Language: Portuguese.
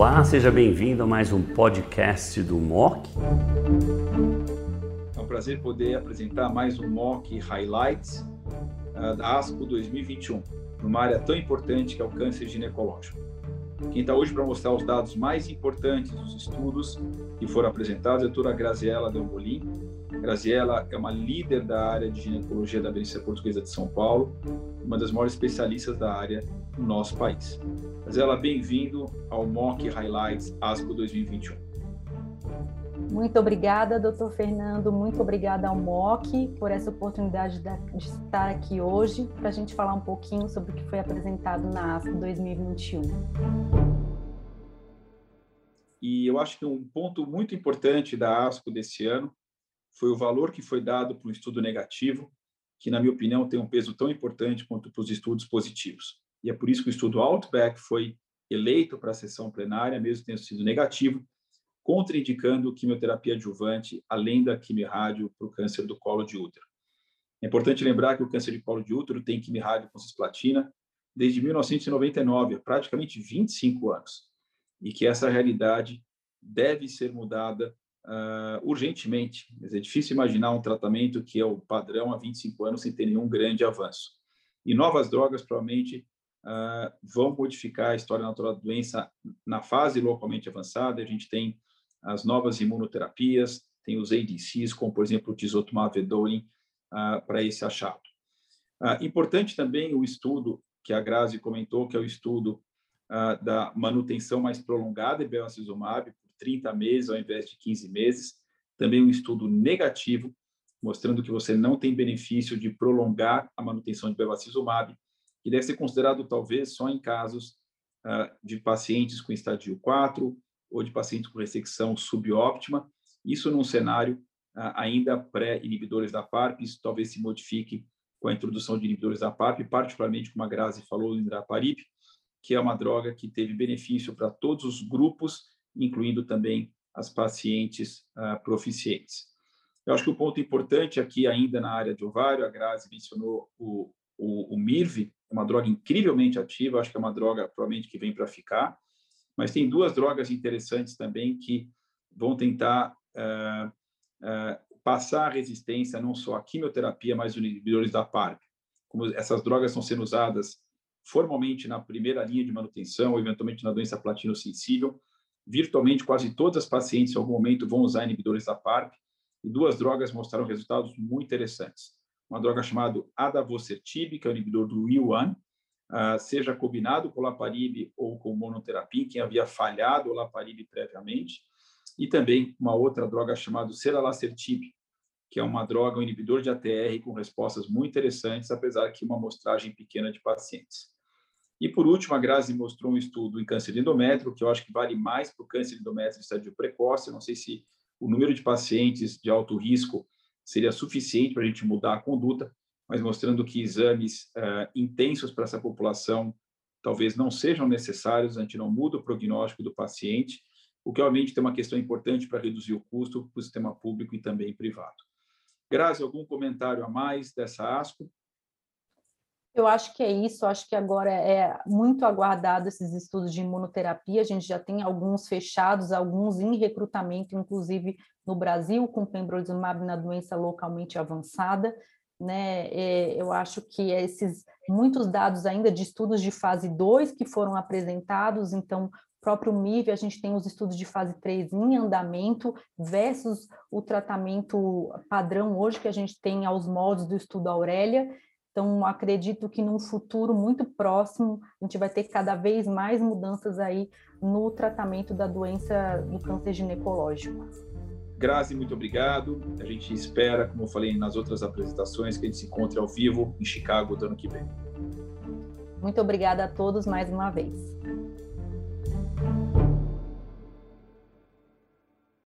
Olá, seja bem-vindo a mais um podcast do MOC. É um prazer poder apresentar mais um MOC Highlights uh, da ASCO 2021, numa área tão importante que é o câncer ginecológico. Quem está hoje para mostrar os dados mais importantes dos estudos que foram apresentados é a doutora Graziela Dambolin. Graziela é uma líder da área de ginecologia da Benícia Portuguesa de São Paulo, uma das maiores especialistas da área no nosso país. Graziela, bem-vindo ao MOC Highlights ASCO 2021. Muito obrigada, doutor Fernando. Muito obrigada ao MOC por essa oportunidade de estar aqui hoje para a gente falar um pouquinho sobre o que foi apresentado na ASCO 2021. E eu acho que um ponto muito importante da ASCO desse ano foi o valor que foi dado para o estudo negativo, que, na minha opinião, tem um peso tão importante quanto para os estudos positivos. E é por isso que o estudo Outback foi eleito para a sessão plenária, mesmo tendo sido negativo, contraindicando quimioterapia adjuvante, além da quimio-rádio para o câncer do colo de útero. É importante lembrar que o câncer de colo de útero tem quimio-rádio com cisplatina desde 1999, há praticamente 25 anos e que essa realidade deve ser mudada uh, urgentemente. Mas é difícil imaginar um tratamento que é o padrão há 25 anos sem ter nenhum grande avanço. E novas drogas provavelmente uh, vão modificar a história natural da doença na fase localmente avançada. A gente tem as novas imunoterapias, tem os ADCs, como por exemplo o tisotumab uh, para esse achado. importante também o estudo que a Grazi comentou, que é o estudo uh, da manutenção mais prolongada de bevacizumab 30 meses ao invés de 15 meses. Também um estudo negativo, mostrando que você não tem benefício de prolongar a manutenção de bevacizumab, que deve ser considerado talvez só em casos uh, de pacientes com estadio 4 ou de pacientes com ressecção subóptima. Isso num cenário uh, ainda pré-inibidores da PARP, isso talvez se modifique com a introdução de inibidores da PARP, particularmente como a Grazi falou, o Indraparip, que é uma droga que teve benefício para todos os grupos, incluindo também as pacientes uh, proficientes. Eu acho que o ponto importante aqui, ainda na área de ovário, a Grazi mencionou o, o, o MIRV, é uma droga incrivelmente ativa, acho que é uma droga provavelmente que vem para ficar, mas tem duas drogas interessantes também que vão tentar uh, uh, passar a resistência não só à quimioterapia, mas os inibidores da PARP. Como essas drogas estão sendo usadas formalmente na primeira linha de manutenção, ou eventualmente na doença platino-sensível. Virtualmente, quase todas as pacientes, em algum momento, vão usar inibidores da PARP, e duas drogas mostraram resultados muito interessantes. Uma droga chamada adavosertib, que é o inibidor do WEE1, uh, ah, seja combinado com olaparib ou com monoterapia, quem havia falhado olaparib previamente, e também uma outra droga chamada seralacertib, que é uma droga, um inibidor de ATR com respostas muito interessantes, apesar que uma amostragem pequena de pacientes. E, por último, a Grazi mostrou um estudo em câncer de endométrio, que eu acho que vale mais para o câncer de endométrio em estádio precoce. Eu não sei se o número de pacientes de alto risco seria suficiente para a gente mudar a conduta, mas mostrando que exames uh, intensos para essa população talvez não sejam necessários, a gente não muda o prognóstico do paciente, o que, obviamente, tem uma questão importante para reduzir o custo para o sistema público e também privado. Grazi, algum comentário a mais dessa ASCO? Eu acho que é isso, acho que agora é muito aguardado esses estudos de imunoterapia, a gente já tem alguns fechados, alguns em recrutamento, inclusive no Brasil, com pembrolizumab na doença localmente avançada, né? É, eu acho que esses muitos dados ainda de estudos de fase 2 que foram apresentados, então próprio MIV, a gente tem os estudos de fase 3 em andamento versus o tratamento padrão hoje que a gente tem aos moldes do estudo Aurélia. Então, acredito que num futuro muito próximo, a gente vai ter cada vez mais mudanças aí no tratamento da doença do câncer ginecológico. Grazi, muito obrigado. A gente espera, como eu falei nas outras apresentações, que a gente se encontre ao vivo em Chicago do ano que vem. Muito obrigada a todos mais uma vez.